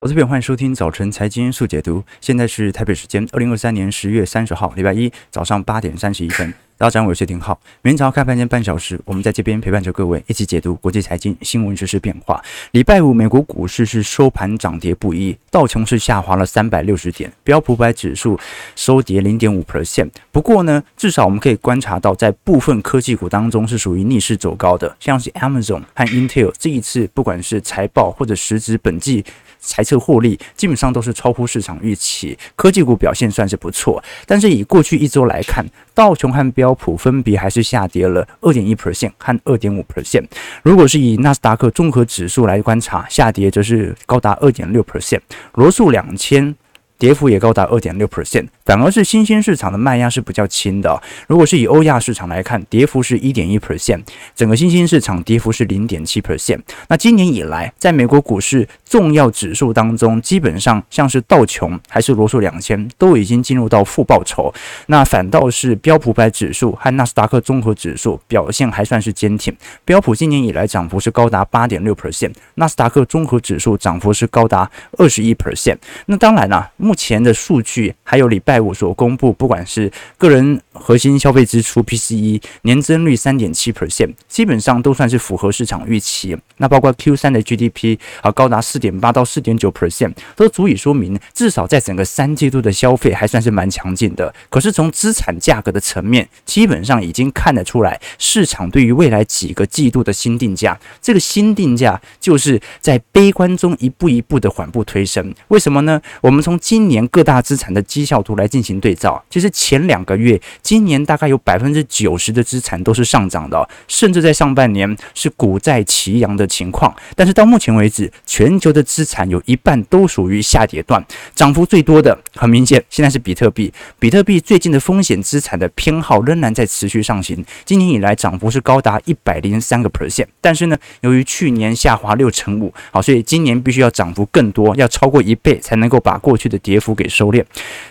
我这边欢迎收听早晨财经速解读。现在是台北时间二零二三年十月三十号，礼拜一早上八点三十一分。大家好，我是丁浩。明朝开盘前半小时，我们在这边陪伴着各位一起解读国际财经新闻、时事变化。礼拜五，美国股市是收盘涨跌不一，道琼是下滑了三百六十点，标普百指数收跌零点五 percent。不过呢，至少我们可以观察到，在部分科技股当中是属于逆势走高的，像是 Amazon 和 Intel 这一次不管是财报或者实质本季。财测获利基本上都是超乎市场预期，科技股表现算是不错。但是以过去一周来看，道琼和标标普分别还是下跌了二点一 percent 和二点五 percent。如果是以纳斯达克综合指数来观察，下跌则是高达二点六 percent。罗素两千跌幅也高达二点六 percent。反而是新兴市场的卖压是比较轻的。如果是以欧亚市场来看，跌幅是一点一 percent，整个新兴市场跌幅是零点七 percent。那今年以来，在美国股市重要指数当中，基本上像是道琼还是罗素两千都已经进入到负报酬。那反倒是标普百指数和纳斯达克综合指数表现还算是坚挺。标普今年以来涨幅是高达八点六 percent，纳斯达克综合指数涨幅是高达二十一 percent。那当然啦，目前的数据还有礼拜。五所公布，不管是个人核心消费支出 PCE 年增率三点七 percent，基本上都算是符合市场预期。那包括 Q 三的 GDP 啊，高达四点八到四点九 percent，都足以说明至少在整个三季度的消费还算是蛮强劲的。可是从资产价格的层面，基本上已经看得出来，市场对于未来几个季度的新定价，这个新定价就是在悲观中一步一步的缓步推升。为什么呢？我们从今今年各大资产的绩效图来进行对照，其实前两个月，今年大概有百分之九十的资产都是上涨的，甚至在上半年是股债齐扬的情况。但是到目前为止，全球的资产有一半都属于下跌段，涨幅最多的很明显，现在是比特币。比特币最近的风险资产的偏好仍然在持续上行，今年以来涨幅是高达一百零三个 percent。但是呢，由于去年下滑六成五，好，所以今年必须要涨幅更多，要超过一倍才能够把过去的跌幅给收敛。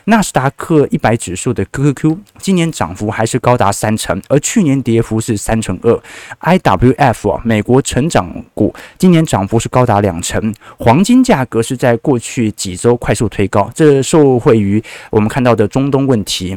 纳斯达克一百指数的 QQQ 今年涨幅还是高达三成，而去年跌幅是三成二。IWF 啊，美国成长股今年涨幅是高达两成。黄金价格是在过去几周快速推高，这受惠于我们看到的中东问题。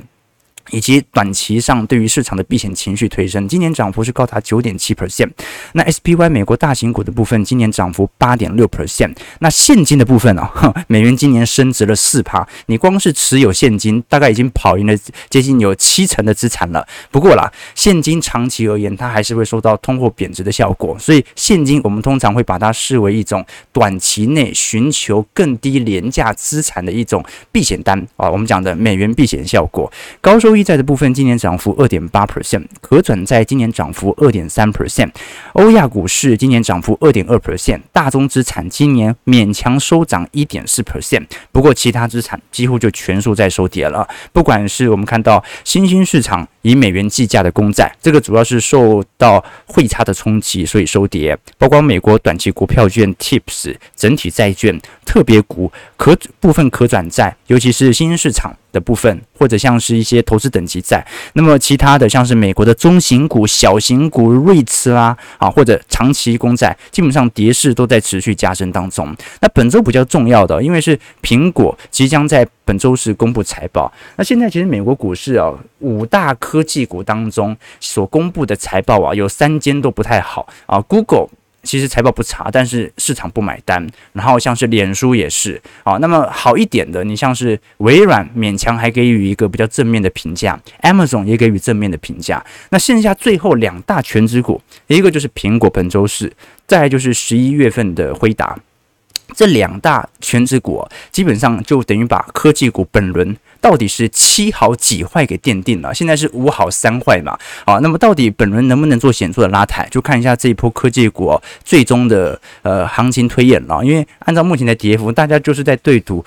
以及短期上对于市场的避险情绪推升，今年涨幅是高达九点七 percent。那 SPY 美国大型股的部分，今年涨幅八点六 percent。那现金的部分啊，美元今年升值了四趴，你光是持有现金，大概已经跑赢了接近有七成的资产了。不过啦，现金长期而言，它还是会受到通货贬值的效果，所以现金我们通常会把它视为一种短期内寻求更低廉价资产的一种避险单啊。我们讲的美元避险效果，高收益。债的部分今年涨幅二点八 percent，可转债今年涨幅二点三 percent，欧亚股市今年涨幅二点二 percent，大宗资产今年勉强收涨一点四 percent，不过其他资产几乎就全数在收跌了。不管是我们看到新兴市场以美元计价的公债，这个主要是受到汇差的冲击，所以收跌。包括美国短期国票券 TIPS、整体债券、特别股、可部分可转债，尤其是新兴市场。的部分，或者像是一些投资等级债，那么其他的像是美国的中型股、小型股、瑞慈啦，啊，或者长期公债，基本上跌势都在持续加深当中。那本周比较重要的，因为是苹果即将在本周四公布财报。那现在其实美国股市啊，五大科技股当中所公布的财报啊，有三间都不太好啊，Google。其实财报不差，但是市场不买单。然后像是脸书也是啊，那么好一点的，你像是微软勉强还给予一个比较正面的评价，Amazon 也给予正面的评价。那剩下最后两大全职股，一个就是苹果本周四，再来就是十一月份的辉达。这两大权值股基本上就等于把科技股本轮到底是七好几坏给奠定了。现在是五好三坏嘛？啊，那么到底本轮能不能做显著的拉抬？就看一下这一波科技股最终的呃行情推演了。因为按照目前的跌幅，大家就是在对赌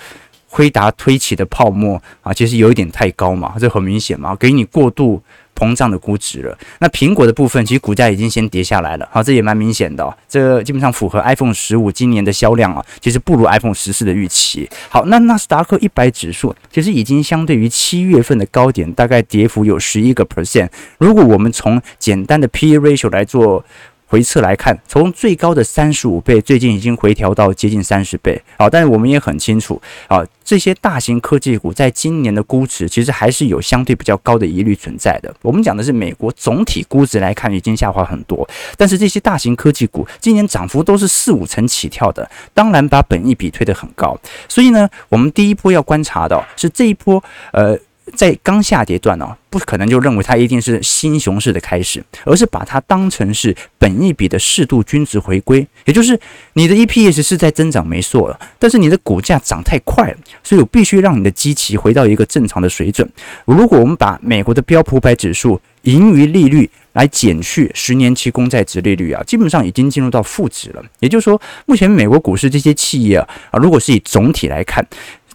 辉达推起的泡沫啊，其实有一点太高嘛，这很明显嘛，给你过度。膨胀的估值了，那苹果的部分其实股价已经先跌下来了，好，这也蛮明显的，这基本上符合 iPhone 十五今年的销量啊，其实不如 iPhone 十四的预期。好，那纳斯达克一百指数其实已经相对于七月份的高点，大概跌幅有十一个 percent。如果我们从简单的 P/E ratio 来做回测来看，从最高的三十五倍，最近已经回调到接近三十倍。好，但是我们也很清楚，啊，这些大型科技股在今年的估值其实还是有相对比较高的疑虑存在的。我们讲的是美国总体估值来看已经下滑很多，但是这些大型科技股今年涨幅都是四五成起跳的，当然把本益比推得很高。所以呢，我们第一波要观察到是这一波，呃。在刚下跌段哦，不可能就认为它一定是新熊市的开始，而是把它当成是本一笔的适度均值回归。也就是你的 EPS 是在增长没错了，但是你的股价涨太快了，所以我必须让你的基期回到一个正常的水准。如果我们把美国的标普百指数盈余利率来减去十年期公债殖利率啊，基本上已经进入到负值了。也就是说，目前美国股市这些企业啊，啊，如果是以总体来看。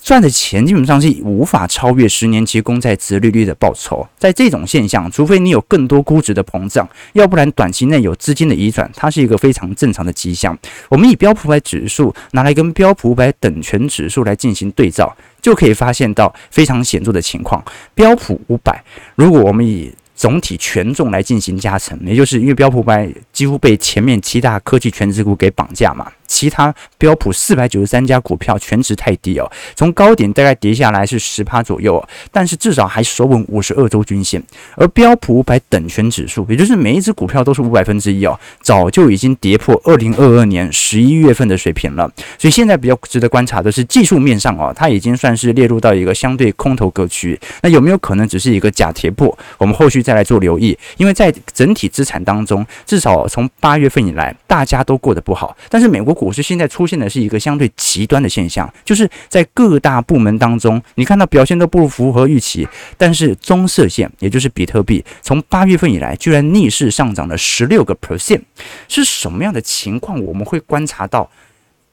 赚的钱基本上是无法超越十年期公债殖利率的报酬，在这种现象，除非你有更多估值的膨胀，要不然短期内有资金的移转，它是一个非常正常的迹象。我们以标普五百指数拿来跟标普五百等权指数来进行对照，就可以发现到非常显著的情况。标普五百，如果我们以总体权重来进行加成，也就是因为标普五百几乎被前面七大科技权值股给绑架嘛。其他标普四百九十三家股票权值太低哦，从高点大概跌下来是十趴左右，但是至少还守稳五十二周均线。而标普五百等权指数，也就是每一只股票都是五百分之一哦，早就已经跌破二零二二年十一月份的水平了。所以现在比较值得观察的是技术面上哦，它已经算是列入到一个相对空头格局。那有没有可能只是一个假跌破？我们后续再来做留意。因为在整体资产当中，至少从八月份以来，大家都过得不好，但是美国。股市现在出现的是一个相对极端的现象，就是在各大部门当中，你看到表现都不符合预期，但是棕色线，也就是比特币，从八月份以来居然逆势上涨了十六个 percent，是什么样的情况？我们会观察到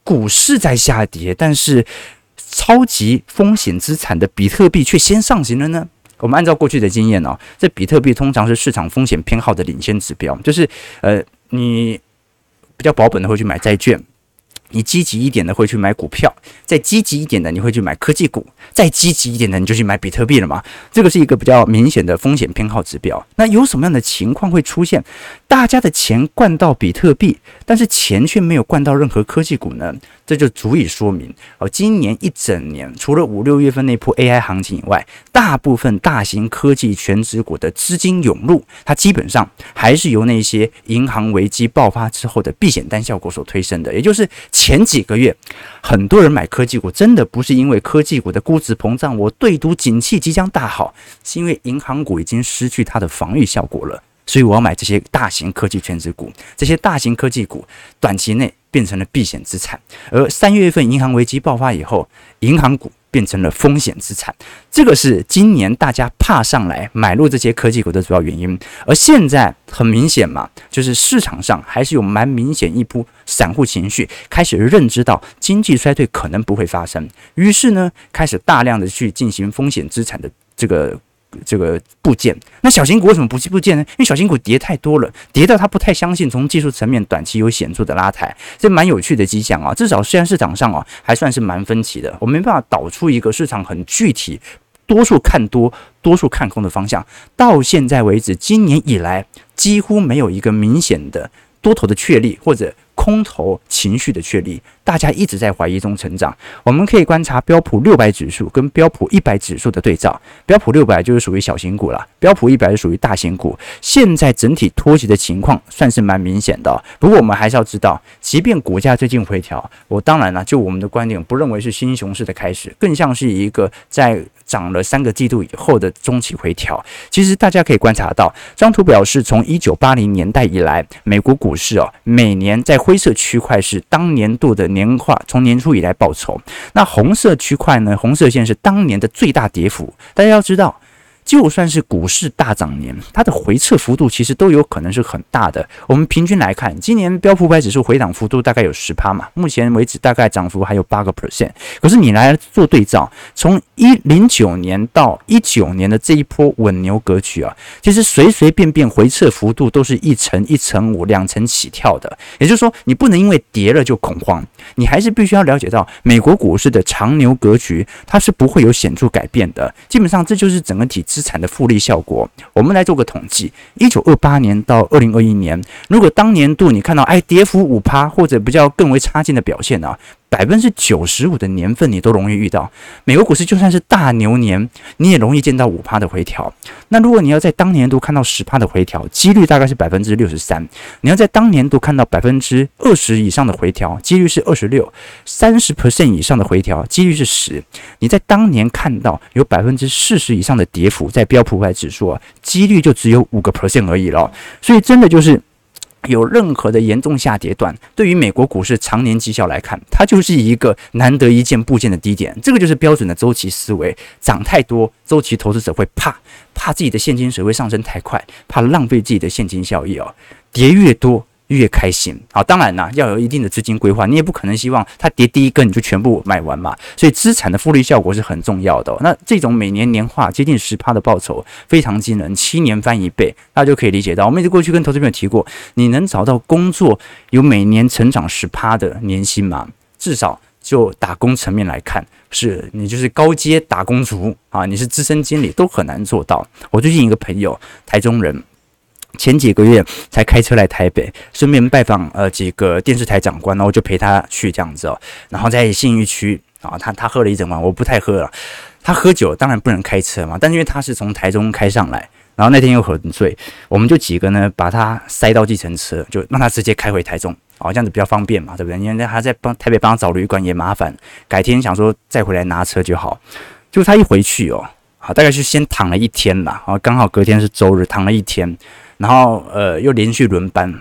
股市在下跌，但是超级风险资产的比特币却先上行了呢？我们按照过去的经验哦，这比特币通常是市场风险偏好的领先指标，就是呃，你比较保本的会去买债券。你积极一点的会去买股票，再积极一点的你会去买科技股，再积极一点的你就去买比特币了嘛？这个是一个比较明显的风险偏好指标。那有什么样的情况会出现？大家的钱灌到比特币，但是钱却没有灌到任何科技股呢？这就足以说明哦，今年一整年除了五六月份那波 AI 行情以外，大部分大型科技全职股的资金涌入，它基本上还是由那些银行危机爆发之后的避险单效果所推升的。也就是前几个月，很多人买科技股，真的不是因为科技股的估值膨胀，我对赌景气即将大好，是因为银行股已经失去它的防御效果了。所以我要买这些大型科技全值股，这些大型科技股短期内变成了避险资产，而三月份银行危机爆发以后，银行股变成了风险资产，这个是今年大家怕上来买入这些科技股的主要原因。而现在很明显嘛，就是市场上还是有蛮明显一波散户情绪开始认知到经济衰退可能不会发生，于是呢，开始大量的去进行风险资产的这个。这个部件，那小型股为什么不去部件呢？因为小型股跌太多了，跌到他不太相信从技术层面短期有显著的拉抬，这蛮有趣的迹象啊。至少现在市场上啊还算是蛮分歧的，我没办法导出一个市场很具体，多数看多，多数看空的方向。到现在为止，今年以来几乎没有一个明显的多头的确立或者空头情绪的确立。大家一直在怀疑中成长。我们可以观察标普六百指数跟标普一百指数的对照。标普六百就是属于小型股了，标普一百是属于大型股。现在整体脱节的情况算是蛮明显的。不过我们还是要知道，即便股价最近回调，我当然了，就我们的观点，不认为是新熊市的开始，更像是一个在涨了三个季度以后的中期回调。其实大家可以观察到，这张图表示从一九八零年代以来，美国股市哦，每年在灰色区块是当年度的。年化从年初以来报酬，那红色区块呢？红色线是当年的最大跌幅。大家要知道。就算是股市大涨年，它的回撤幅度其实都有可能是很大的。我们平均来看，今年标普五百指数回档幅度大概有十趴嘛，目前为止大概涨幅还有八个 percent。可是你来做对照，从一零九年到一九年的这一波稳牛格局啊，其实随随便便回撤幅度都是一成、一成五、两成起跳的。也就是说，你不能因为跌了就恐慌，你还是必须要了解到美国股市的长牛格局，它是不会有显著改变的。基本上，这就是整个体制。资产的复利效果。我们来做个统计：一九二八年到二零二一年，如果当年度你看到哎跌幅五趴或者比较更为差劲的表现啊。百分之九十五的年份，你都容易遇到。美国股市就算是大牛年，你也容易见到五趴的回调。那如果你要在当年度看到十趴的回调，几率大概是百分之六十三。你要在当年度看到百分之二十以上的回调，几率是二十六。三十 percent 以上的回调，几率是十。你在当年看到有百分之四十以上的跌幅，在标普五百指数啊，几率就只有五个 percent 而已了。所以真的就是。有任何的严重下跌段，对于美国股市常年绩效来看，它就是一个难得一见部件的低点。这个就是标准的周期思维，涨太多，周期投资者会怕，怕自己的现金水位上升太快，怕浪费自己的现金效益哦。跌越多。越开心好，当然啦，要有一定的资金规划，你也不可能希望它跌第一根你就全部买完嘛。所以资产的复利效果是很重要的。那这种每年年化接近十趴的报酬非常惊人，七年翻一倍，大家就可以理解到。我们一直过去跟投资朋友提过，你能找到工作有每年成长十趴的年薪吗？至少就打工层面来看，是你就是高阶打工族啊，你是资深经理都很难做到。我最近一个朋友，台中人。前几个月才开车来台北，顺便拜访呃几个电视台长官，然后就陪他去这样子哦。然后在信义区啊，他他喝了一整晚，我不太喝了。他喝酒当然不能开车嘛，但因为他是从台中开上来，然后那天又很醉，我们就几个呢把他塞到计程车，就让他直接开回台中，哦这样子比较方便嘛，对不对？因为他在帮台北帮他找旅馆也麻烦，改天想说再回来拿车就好。就他一回去哦，好大概是先躺了一天啦，啊刚好隔天是周日，躺了一天。然后呃又连续轮班，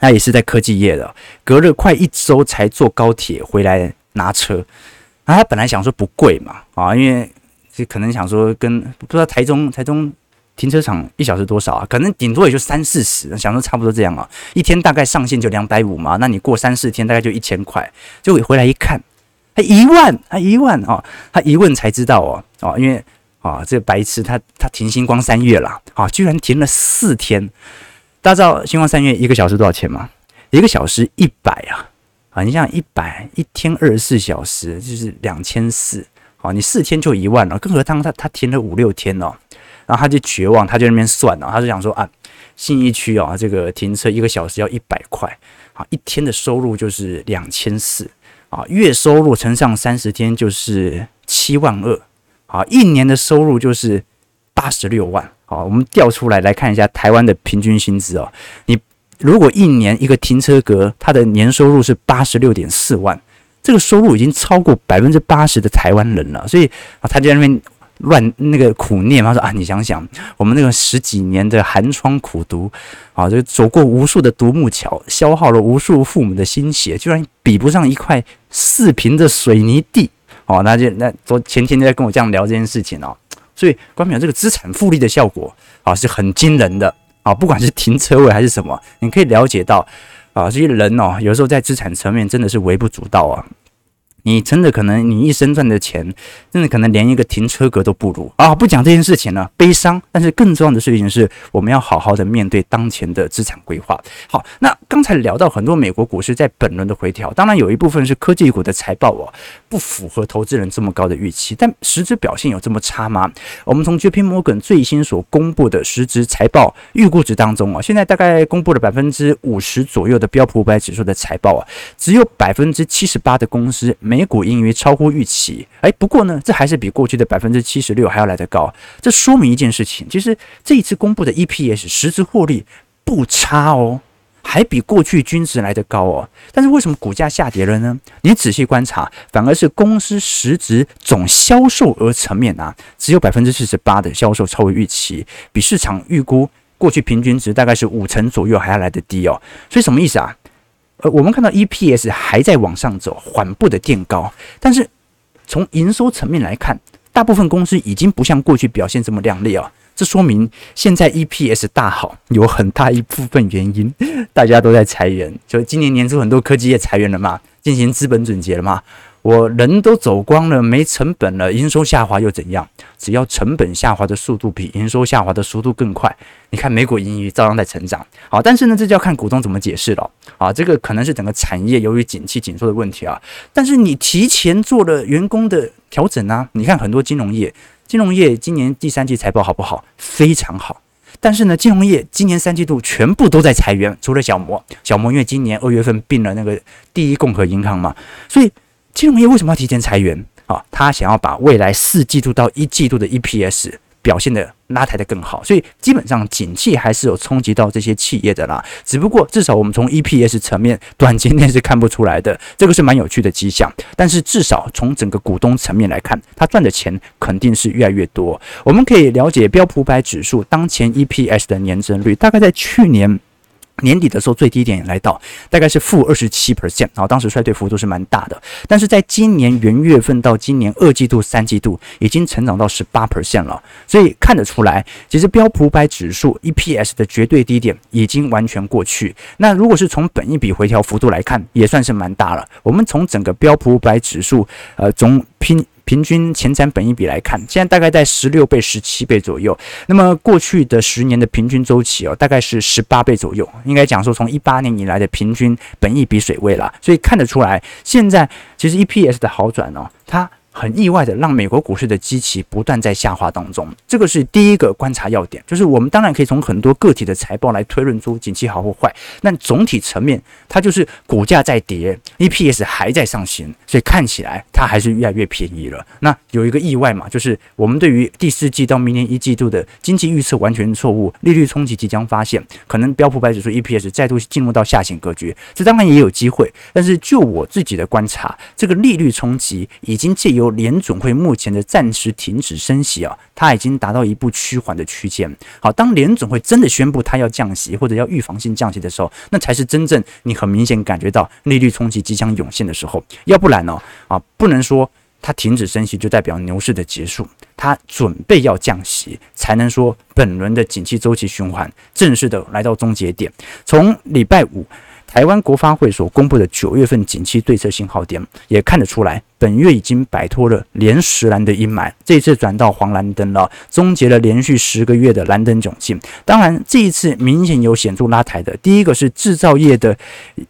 他也是在科技业的，隔了快一周才坐高铁回来拿车。然后他本来想说不贵嘛，啊，因为这可能想说跟不知道台中台中停车场一小时多少啊，可能顶多也就三四十，想说差不多这样啊，一天大概上限就两百五嘛，那你过三四天大概就一千块，就回来一看，他一万，他一万啊，他一问才知道哦，哦，因为。啊，这个白痴他他停星光三月了啊，居然停了四天。大家知道星光三月一个小时多少钱吗？一个小时一百啊！啊，你想一百一天二十四小时就是两千四，好，你四天就一万了，更何况他他停了五六天哦，然后他就绝望，他就那边算了，他就想说啊，信义区啊，这个停车一个小时要一百块，啊，一天的收入就是两千四，啊，月收入乘上三十天就是七万二。好，一年的收入就是八十六万。好，我们调出来来看一下台湾的平均薪资哦。你如果一年一个停车格，它的年收入是八十六点四万，这个收入已经超过百分之八十的台湾人了。所以啊，他在那边乱那个苦念，他说啊，你想想，我们那个十几年的寒窗苦读，啊，就走过无数的独木桥，消耗了无数父母的心血，居然比不上一块四平的水泥地。哦，那就那昨前天就在跟我这样聊这件事情哦，所以关表这个资产复利的效果啊是很惊人的啊，不管是停车位还是什么，你可以了解到啊，这些人哦，有时候在资产层面真的是微不足道啊。你真的可能，你一生赚的钱，真的可能连一个停车格都不如啊！不讲这件事情了，悲伤。但是更重要的事情是，我们要好好的面对当前的资产规划。好，那刚才聊到很多美国股市在本轮的回调，当然有一部分是科技股的财报哦，不符合投资人这么高的预期。但实质表现有这么差吗？我们从 JP Morgan 最新所公布的实质财报预估值当中啊，现在大概公布了百分之五十左右的标普五百指数的财报啊，只有百分之七十八的公司美股盈余超乎预期，哎，不过呢，这还是比过去的百分之七十六还要来得高。这说明一件事情，其实这一次公布的 EPS 实质获利不差哦，还比过去均值来得高哦。但是为什么股价下跌了呢？你仔细观察，反而是公司实质总销售额层面啊，只有百分之四十八的销售超乎预期，比市场预估过去平均值大概是五成左右还要来得低哦。所以什么意思啊？呃，我们看到 EPS 还在往上走，缓步的垫高，但是从营收层面来看，大部分公司已经不像过去表现这么亮丽啊。这说明现在 EPS 大好，有很大一部分原因，大家都在裁员，就今年年初很多科技业裁员了嘛，进行资本总结了嘛。我人都走光了，没成本了，营收下滑又怎样？只要成本下滑的速度比营收下滑的速度更快，你看美股盈余照样在成长。好，但是呢，这就要看股东怎么解释了。啊，这个可能是整个产业由于景气紧缩的问题啊。但是你提前做了员工的调整啊，你看很多金融业金融业今年第三季财报好不好？非常好。但是呢，金融业今年三季度全部都在裁员，除了小摩。小摩因为今年二月份并了那个第一共和银行嘛，所以金融业为什么要提前裁员啊？他想要把未来四季度到一季度的 EPS 表现的拉抬的更好，所以基本上景气还是有冲击到这些企业的啦。只不过至少我们从 EPS 层面短期内是看不出来的，这个是蛮有趣的迹象。但是至少从整个股东层面来看，他赚的钱肯定是越来越多。我们可以了解标普百指数当前 EPS 的年增率，大概在去年。年底的时候，最低点也来到大概是负二十七 percent，然后当时衰退幅度是蛮大的。但是在今年元月份到今年二季度、三季度，已经成长到十八 percent 了。所以看得出来，其实标普五百指数 EPS 的绝对低点已经完全过去。那如果是从本一笔回调幅度来看，也算是蛮大了。我们从整个标普五百指数，呃，总拼。平均前瞻本益比来看，现在大概在十六倍、十七倍左右。那么过去的十年的平均周期哦，大概是十八倍左右。应该讲说，从一八年以来的平均本益比水位了。所以看得出来，现在其实 EPS 的好转哦，它。很意外的，让美国股市的基期不断在下滑当中，这个是第一个观察要点。就是我们当然可以从很多个体的财报来推论出景气好或坏，但总体层面，它就是股价在跌，EPS 还在上行，所以看起来它还是越来越便宜了。那有一个意外嘛，就是我们对于第四季到明年一季度的经济预测完全错误，利率冲击即将发现，可能标普百指数 EPS 再度进入到下行格局，这当然也有机会。但是就我自己的观察，这个利率冲击已经借由由联准会目前的暂时停止升息啊，它已经达到一步趋缓的区间。好，当联准会真的宣布它要降息或者要预防性降息的时候，那才是真正你很明显感觉到利率冲击即将涌现的时候。要不然呢，啊，不能说它停止升息就代表牛市的结束，它准备要降息，才能说本轮的景气周期循环正式的来到终结点。从礼拜五。台湾国发会所公布的九月份景气对策信号点也看得出来，本月已经摆脱了连十蓝的阴霾，这次转到黄蓝灯了，终结了连续十个月的蓝灯窘境。当然，这一次明显有显著拉抬的，第一个是制造业的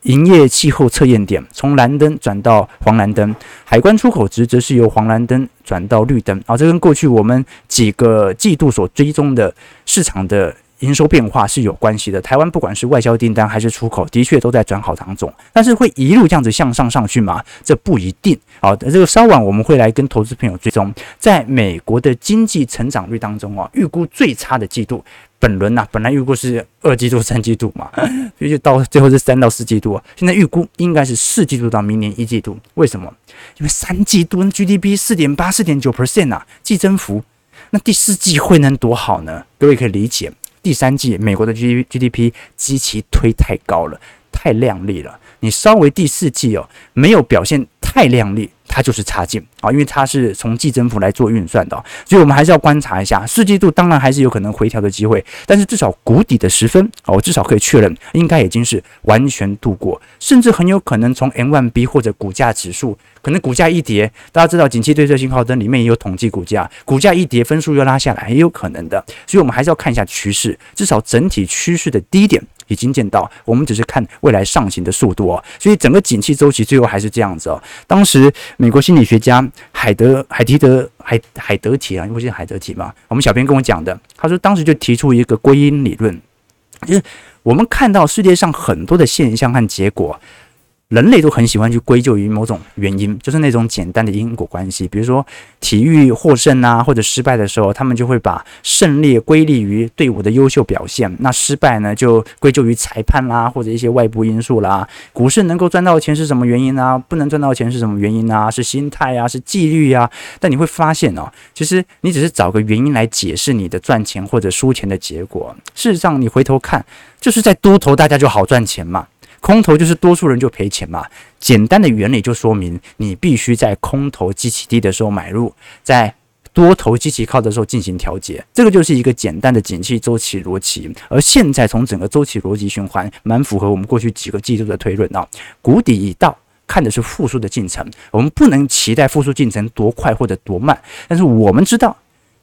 营业气候测验点从蓝灯转到黄蓝灯，海关出口值则是由黄蓝灯转到绿灯啊，这跟过去我们几个季度所追踪的市场的。营收变化是有关系的，台湾不管是外销订单还是出口，的确都在转好当中。但是会一路这样子向上上去吗？这不一定。好，这个稍晚我们会来跟投资朋友追踪，在美国的经济成长率当中啊，预估最差的季度，本轮呐、啊，本来预估是二季度、三季度嘛，所以就到最后是三到四季度啊。现在预估应该是四季度到明年一季度。为什么？因为三季度 GDP 四点八、四点九 percent 啊，季增幅，那第四季会能多好呢？各位可以理解。第三季美国的 G GDP 极其推太高了，太亮丽了。你稍微第四季哦没有表现太亮丽，它就是差劲啊，因为它是从季增幅来做运算的，所以我们还是要观察一下四季度，当然还是有可能回调的机会，但是至少谷底的十分啊，我至少可以确认，应该已经是完全度过，甚至很有可能从 M1B 或者股价指数，可能股价一跌，大家知道景气对策信号灯里面也有统计股价，股价一跌分数又拉下来，也有可能的，所以我们还是要看一下趋势，至少整体趋势的低点。已经见到，我们只是看未来上行的速度哦，所以整个景气周期最后还是这样子哦。当时美国心理学家海德海提德海海德提啊，因为是海德提嘛？我们小编跟我讲的，他说当时就提出一个归因理论，就是我们看到世界上很多的现象和结果。人类都很喜欢去归咎于某种原因，就是那种简单的因果关系。比如说体育获胜啊，或者失败的时候，他们就会把胜利归利于队伍的优秀表现，那失败呢就归咎于裁判啦，或者一些外部因素啦。股市能够赚到钱是什么原因啊？不能赚到钱是什么原因啊？是心态啊？是纪律啊？但你会发现哦，其实你只是找个原因来解释你的赚钱或者输钱的结果。事实上，你回头看，就是在多头大家就好赚钱嘛。空头就是多数人就赔钱嘛，简单的原理就说明你必须在空头基期低的时候买入，在多头基期高的时候进行调节，这个就是一个简单的景气周期逻辑。而现在从整个周期逻辑循环，蛮符合我们过去几个季度的推论啊。谷底已到，看的是复苏的进程，我们不能期待复苏进程多快或者多慢，但是我们知道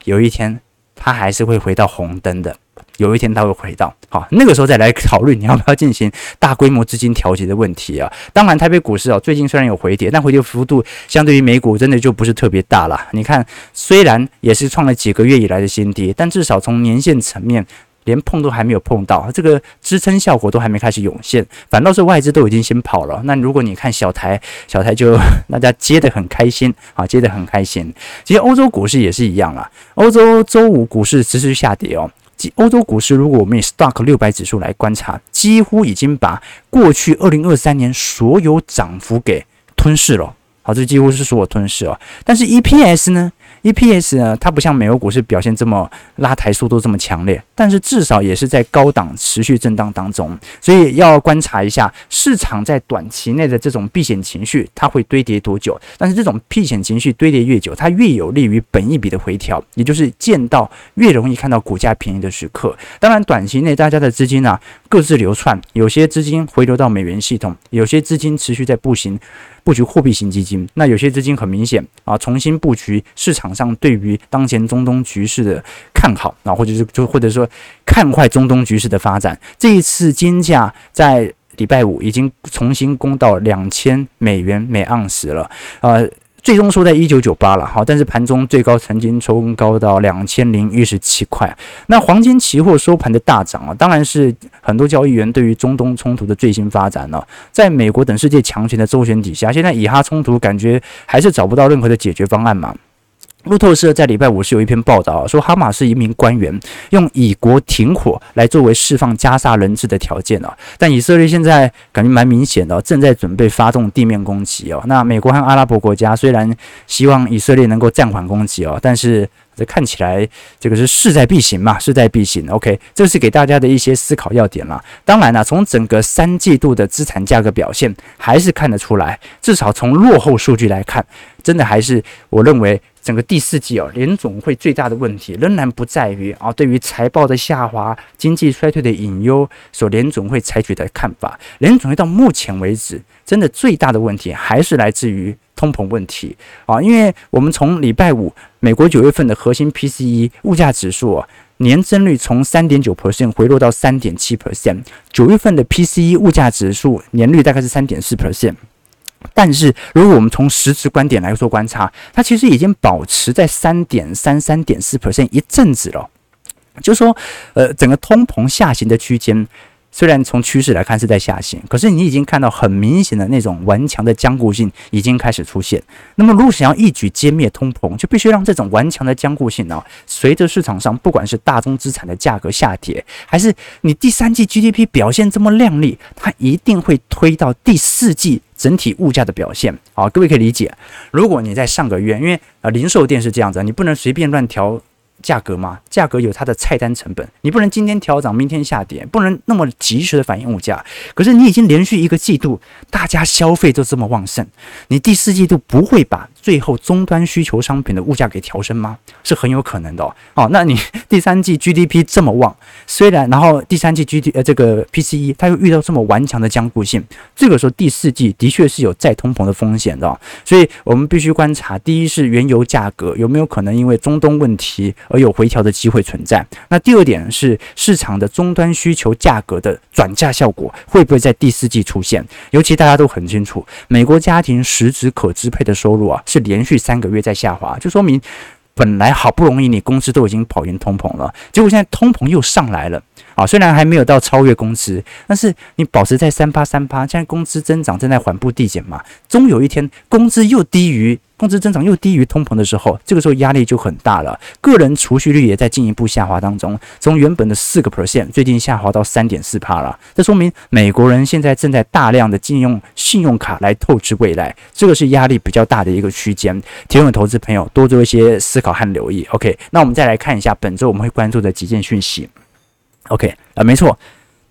有一天它还是会回到红灯的。有一天它会回到好，那个时候再来考虑你要不要进行大规模资金调节的问题啊。当然，台北股市啊，最近虽然有回跌，但回跌幅度相对于美股真的就不是特别大了。你看，虽然也是创了几个月以来的新低，但至少从年线层面。连碰都还没有碰到，这个支撑效果都还没开始涌现，反倒是外资都已经先跑了。那如果你看小台，小台就 大家接得很开心啊，接得很开心。其实欧洲股市也是一样啦，欧洲周五股市持续下跌哦。即欧洲股市如果我们以 Stock 六百指数来观察，几乎已经把过去二零二三年所有涨幅给吞噬了。好，这几乎是所有吞噬哦。但是 EPS 呢？EPS 呢，它不像美国股市表现这么拉抬速度这么强烈，但是至少也是在高档持续震荡当中，所以要观察一下市场在短期内的这种避险情绪，它会堆叠多久？但是这种避险情绪堆叠越久，它越有利于本一笔的回调，也就是见到越容易看到股价便宜的时刻。当然，短期内大家的资金啊各自流窜，有些资金回流到美元系统，有些资金持续在步行。布局货币型基金，那有些资金很明显啊，重新布局市场上对于当前中东局势的看好啊，或者是就或者说看坏中东局势的发展。这一次金价在礼拜五已经重新攻到两千美元每盎司了，呃。最终收在一九九八了，好，但是盘中最高曾经冲高到两千零一十七块。那黄金期货收盘的大涨啊，当然是很多交易员对于中东冲突的最新发展了。在美国等世界强权的周旋底下，现在以哈冲突感觉还是找不到任何的解决方案嘛。路透社在礼拜五是有一篇报道，说哈马斯一名官员用以国停火来作为释放加沙人质的条件啊，但以色列现在感觉蛮明显的，正在准备发动地面攻击哦。那美国和阿拉伯国家虽然希望以色列能够暂缓攻击哦，但是这看起来这个是势在必行嘛，势在必行。OK，这是给大家的一些思考要点了。当然了，从整个三季度的资产价格表现还是看得出来，至少从落后数据来看，真的还是我认为。整个第四季哦，联总会最大的问题仍然不在于啊，对于财报的下滑、经济衰退的隐忧，所联总会采取的看法。联总会到目前为止，真的最大的问题还是来自于通膨问题啊，因为我们从礼拜五美国九月份的核心 PCE 物价指数啊，年增率从三点九 percent 回落到三点七 percent，九月份的 PCE 物价指数年率大概是三点四 percent。但是，如果我们从实质观点来做观察，它其实已经保持在三点三、三点四 percent 一阵子了。就说，呃，整个通膨下行的区间。虽然从趋势来看是在下行，可是你已经看到很明显的那种顽强的僵固性已经开始出现。那么，如果想要一举歼灭通膨，就必须让这种顽强的僵固性呢，随着市场上不管是大宗资产的价格下跌，还是你第三季 GDP 表现这么亮丽，它一定会推到第四季整体物价的表现。好，各位可以理解。如果你在上个月，因为呃零售店是这样子，你不能随便乱调。价格嘛，价格有它的菜单成本，你不能今天调涨，明天下跌，不能那么及时的反映物价。可是你已经连续一个季度，大家消费都这么旺盛，你第四季度不会把最后终端需求商品的物价给调升吗？是很有可能的哦。哦，那你第三季 GDP 这么旺，虽然然后第三季 GDP 呃这个 PCE 它又遇到这么顽强的僵固性，这个时候第四季的确是有再通膨的风险的。所以我们必须观察，第一是原油价格有没有可能因为中东问题。而有回调的机会存在。那第二点是市场的终端需求价格的转嫁效果会不会在第四季出现？尤其大家都很清楚，美国家庭实质可支配的收入啊是连续三个月在下滑，就说明本来好不容易你工资都已经跑赢通膨了，结果现在通膨又上来了啊！虽然还没有到超越工资，但是你保持在三趴三趴，现在工资增长正在缓步递减嘛，终有一天工资又低于。工资增长又低于通膨的时候，这个时候压力就很大了。个人储蓄率也在进一步下滑当中，从原本的四个 percent，最近下滑到三点四趴了。这说明美国人现在正在大量的禁用信用卡来透支未来，这个是压力比较大的一个区间。提问投资朋友多做一些思考和留意。OK，那我们再来看一下本周我们会关注的几件讯息。OK，啊、呃，没错。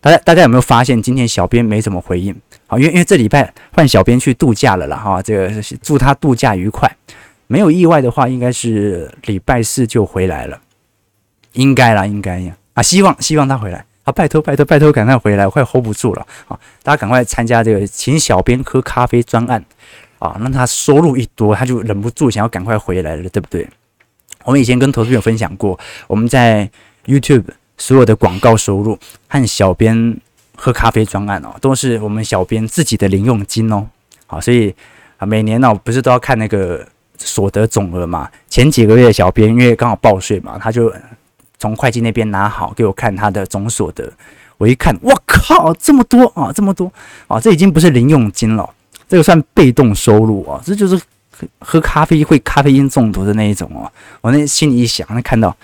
大家大家有没有发现今天小编没怎么回应？好，因为因为这礼拜换小编去度假了啦哈，这个祝他度假愉快。没有意外的话，应该是礼拜四就回来了，应该啦，应该呀啊，希望希望他回来啊，拜托拜托拜托，赶快回来，我快 hold 不住了啊！大家赶快参加这个请小编喝咖啡专案啊，让他收入一多，他就忍不住想要赶快回来了，对不对？我们以前跟投资朋友分享过，我们在 YouTube。所有的广告收入和小编喝咖啡专案哦，都是我们小编自己的零用金哦。好，所以啊，每年呢，不是都要看那个所得总额嘛？前几个月小编因为刚好报税嘛，他就从会计那边拿好给我看他的总所得。我一看，我靠，这么多啊，这么多啊，这已经不是零用金了，这个算被动收入啊，这就是喝咖啡会咖啡因中毒的那一种哦。我那心里一想，那看到。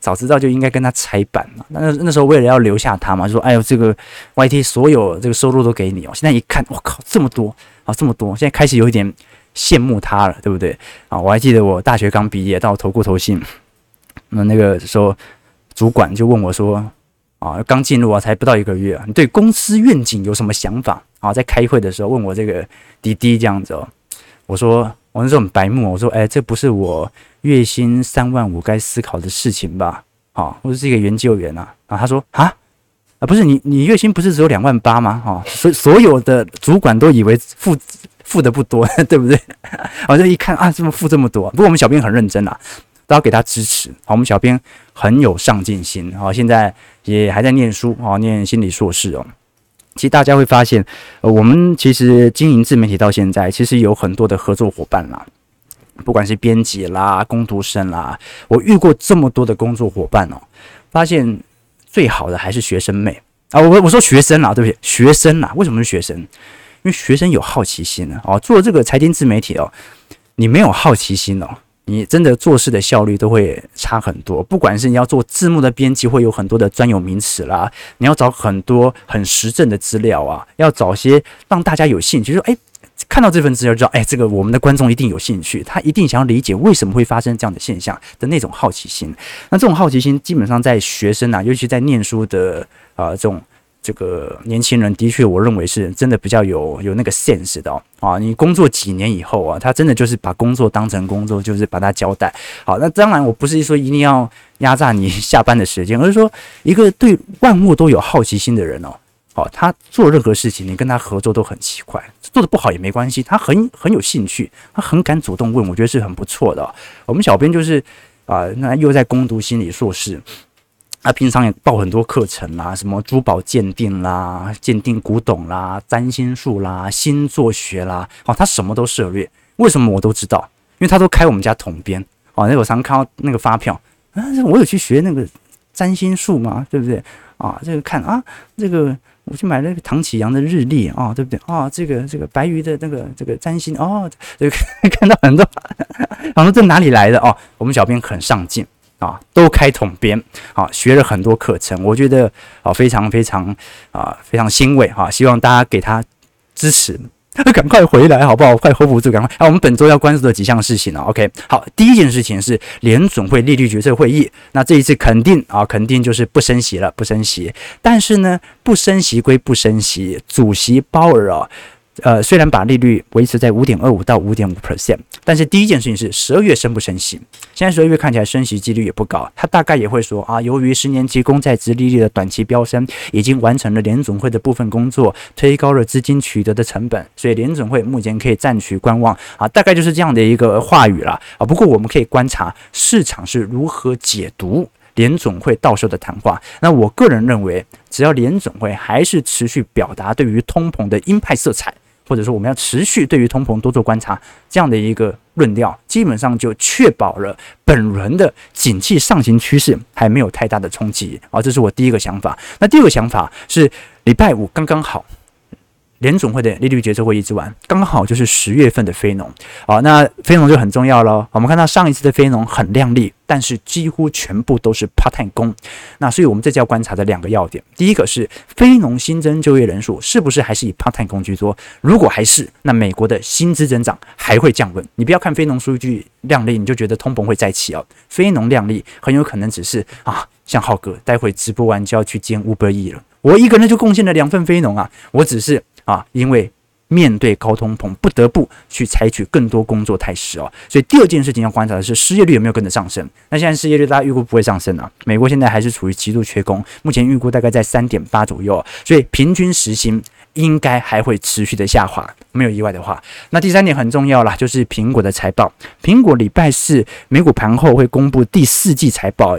早知道就应该跟他拆板嘛。那那时候为了要留下他嘛，就说：“哎呦，这个 YT 所有这个收入都给你哦。”现在一看，我靠，这么多啊，这么多！现在开始有一点羡慕他了，对不对啊？我还记得我大学刚毕业到投过投信，那那个时候主管就问我说：“啊，刚进入啊，才不到一个月，你对公司愿景有什么想法？”啊，在开会的时候问我这个滴滴这样子哦，我说我那时候很白目，我说：“哎，这不是我。”月薪三万五该思考的事情吧，好，或者是一个研究员啊，啊，他说啊，啊，不是你，你月薪不是只有两万八吗？哈，所所有的主管都以为付付的不多，对不对？我就一看啊，怎么付这么多？不过我们小编很认真啊，都要给他支持。好，我们小编很有上进心，好，现在也还在念书，好，念心理硕士哦。其实大家会发现，呃，我们其实经营自媒体到现在，其实有很多的合作伙伴啦。不管是编辑啦、工读生啦，我遇过这么多的工作伙伴哦，发现最好的还是学生妹啊！我我说学生啦，对不对？学生啦，为什么是学生？因为学生有好奇心呢。哦，做这个财经自媒体哦，你没有好奇心哦，你真的做事的效率都会差很多。不管是你要做字幕的编辑，会有很多的专有名词啦，你要找很多很实证的资料啊，要找些让大家有兴趣，说哎。看到这份资料，知道，哎，这个我们的观众一定有兴趣，他一定想要理解为什么会发生这样的现象的那种好奇心。那这种好奇心，基本上在学生啊，尤其在念书的啊、这种这个年轻人，的确，我认为是真的比较有有那个 sense 的哦。啊，你工作几年以后啊，他真的就是把工作当成工作，就是把它交代好。那当然，我不是说一定要压榨你下班的时间，而是说一个对万物都有好奇心的人哦。哦，他做任何事情，你跟他合作都很奇怪，做得不好也没关系，他很很有兴趣，他很敢主动问，我觉得是很不错的。我们小编就是啊，那又在攻读心理硕士，他平常也报很多课程啦，什么珠宝鉴定啦、鉴定古董啦、占星术啦、星座学啦，哦，他什么都涉猎。为什么我都知道？因为他都开我们家统编。哦，那我常看到那个发票啊，我有去学那个占星术吗？对不对？啊，这个看啊，这个。我去买了个唐启阳的日历啊，对不对啊？这个这个白鱼的那个这个占星哦，这个 看到很多，然后这哪里来的哦？我们小编很上进啊，都开统编啊，学了很多课程，我觉得啊非常非常啊非常欣慰哈，希望大家给他支持。赶快回来好不好？快 hold 不住，赶快！啊，我们本周要关注的几项事情呢？OK，好，第一件事情是联总会利率决策会议。那这一次肯定啊，肯定就是不升息了，不升息。但是呢，不升息归不升息，主席鲍尔啊。呃，虽然把利率维持在五点二五到五点五 percent，但是第一件事情是十二月升不升息？现在十二月看起来升息几率也不高，他大概也会说啊，由于十年期公债殖利率的短期飙升，已经完成了联总会的部分工作，推高了资金取得的成本，所以联总会目前可以暂取观望啊，大概就是这样的一个话语了啊。不过我们可以观察市场是如何解读联总会到时候的谈话。那我个人认为，只要联总会还是持续表达对于通膨的鹰派色彩。或者说，我们要持续对于通膨多做观察，这样的一个论调，基本上就确保了本轮的景气上行趋势还没有太大的冲击啊，这是我第一个想法。那第二个想法是，礼拜五刚刚好。联总会的利率决策会议之完，刚好就是十月份的非农，好，那非农就很重要了。我们看到上一次的非农很亮丽，但是几乎全部都是 part-time 工。那所以我们这就要观察的两个要点，第一个是非农新增就业人数是不是还是以 part-time 工居多？如果还是，那美国的薪资增长还会降温。你不要看非农数据亮丽，你就觉得通膨会再起哦。非农亮丽很有可能只是啊，像浩哥待会直播完就要去兼 Uber E 了，我一个人就贡献了两份非农啊，我只是。啊，因为面对高通膨，不得不去采取更多工作态势哦。所以第二件事情要观察的是失业率有没有跟着上升。那现在失业率大家预估不会上升啊。美国现在还是处于极度缺工，目前预估大概在三点八左右，所以平均时薪应该还会持续的下滑，没有意外的话。那第三点很重要啦，就是苹果的财报。苹果礼拜四美股盘后会公布第四季财报。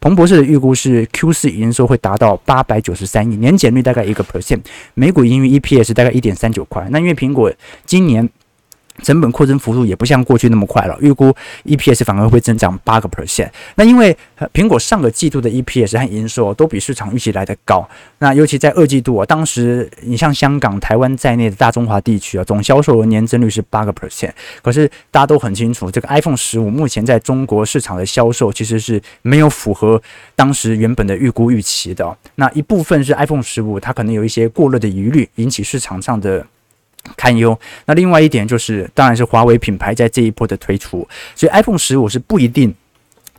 彭博士的预估是 Q 四营收会达到八百九十三亿，年减率大概一个 percent，每股盈余 EPS 大概一点三九块。那因为苹果今年成本扩增幅度也不像过去那么快了，预估 EPS 反而会增长八个 percent。那因为苹果上个季度的 EPS 和营收都比市场预期来得高，那尤其在二季度啊，当时你像香港、台湾在内的大中华地区啊，总销售额年增率是八个 percent。可是大家都很清楚，这个 iPhone 十五目前在中国市场的销售其实是没有符合当时原本的预估预期的。那一部分是 iPhone 十五它可能有一些过热的疑虑，引起市场上的。堪忧。那另外一点就是，当然是华为品牌在这一波的推出，所以 iPhone 十五是不一定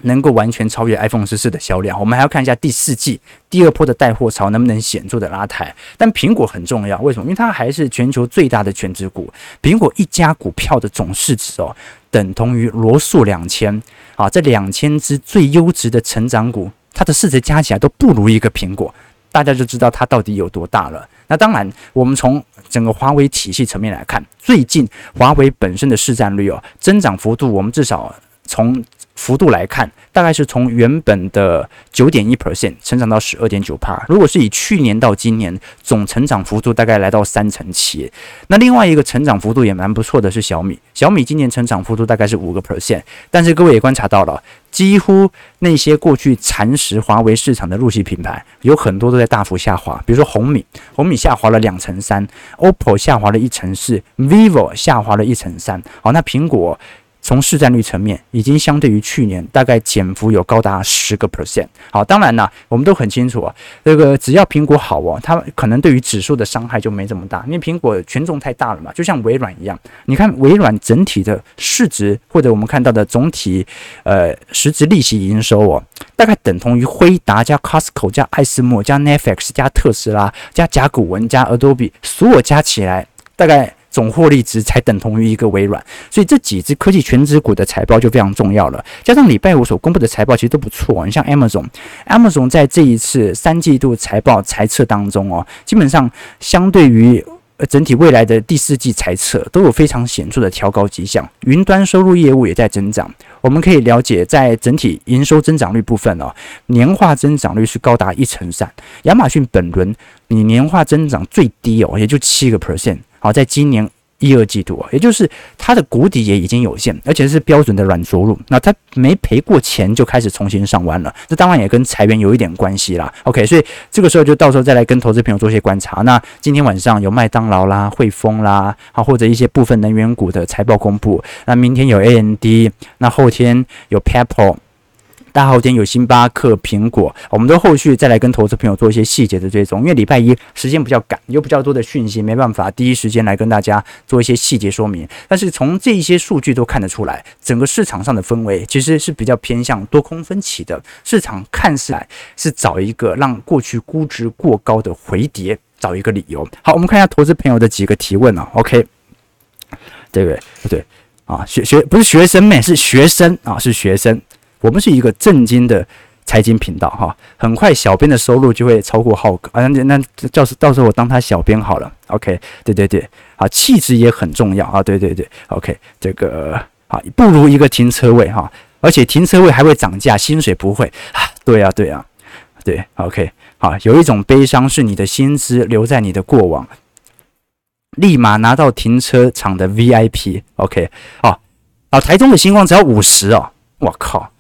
能够完全超越 iPhone 十四的销量。我们还要看一下第四季第二波的带货潮能不能显著的拉抬。但苹果很重要，为什么？因为它还是全球最大的全值股。苹果一家股票的总市值哦，等同于罗素两千啊，这两千只最优质的成长股，它的市值加起来都不如一个苹果。大家就知道它到底有多大了。那当然，我们从整个华为体系层面来看，最近华为本身的市占率哦，增长幅度，我们至少从幅度来看，大概是从原本的九点一 percent 成长到十二点九帕。如果是以去年到今年总成长幅度，大概来到三成七。那另外一个成长幅度也蛮不错的是小米，小米今年成长幅度大概是五个 percent。但是各位也观察到了。几乎那些过去蚕食华为市场的入系品牌，有很多都在大幅下滑。比如说红米，红米下滑了两成三；OPPO 下滑了一成四；vivo 下滑了一成三。好，那苹果。从市占率层面，已经相对于去年大概减幅有高达十个 percent。好，当然呢，我们都很清楚啊，这个只要苹果好哦，它可能对于指数的伤害就没这么大，因为苹果权重太大了嘛，就像微软一样。你看微软整体的市值，或者我们看到的总体呃实质利息营收哦，大概等同于辉达加 Costco 加艾斯莫加 Netflix 加特斯拉加甲骨文加 Adobe 所有加起来大概。总获利值才等同于一个微软，所以这几只科技全值股的财报就非常重要了。加上礼拜五所公布的财报其实都不错，你像 Amazon，Amazon 在这一次三季度财报财测当中哦，基本上相对于整体未来的第四季财测都有非常显著的调高迹象。云端收入业务也在增长，我们可以了解，在整体营收增长率部分哦，年化增长率是高达一成三。亚马逊本轮你年化增长最低哦，也就七个 percent。好，在今年一二季度啊，也就是它的谷底也已经有限，而且是标准的软着陆。那它没赔过钱就开始重新上弯了，这当然也跟裁员有一点关系啦。OK，所以这个时候就到时候再来跟投资朋友做一些观察。那今天晚上有麦当劳啦、汇丰啦，好，或者一些部分能源股的财报公布。那明天有 AMD，那后天有 PEPPER。大后天有星巴克、苹果，我们都后续再来跟投资朋友做一些细节的追踪，因为礼拜一时间比较赶，有比较多的讯息，没办法第一时间来跟大家做一些细节说明。但是从这一些数据都看得出来，整个市场上的氛围其实是比较偏向多空分歧的。市场看起来是找一个让过去估值过高的回跌找一个理由。好，我们看一下投资朋友的几个提问啊。OK，对不对？不对啊，学学不是学生妹，是学生啊，是学生。我们是一个正经的财经频道哈，很快小编的收入就会超过浩哥啊，那那到时到时候我当他小编好了，OK，对对对，啊，气质也很重要啊，对对对，OK，这个啊不如一个停车位哈，而且停车位还会涨价，薪水不会啊，对啊对啊，对，OK，好，有一种悲伤是你的薪资留在你的过往，立马拿到停车场的 VIP，OK，哦，啊，台中的星光只要五十哦，我靠。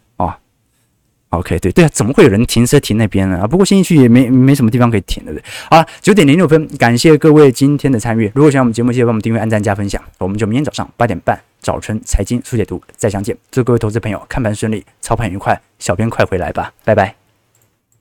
OK，对对啊，怎么会有人停车停那边呢？啊，不过新义区也没没什么地方可以停的，对。好了，九点零六分，感谢各位今天的参与。如果喜欢我们节目，记得帮我们订阅、按赞、加分享。我们就明天早上八点半早晨财经速解读再相见。祝各位投资朋友看盘顺利，操盘愉快。小编快回来吧，拜拜。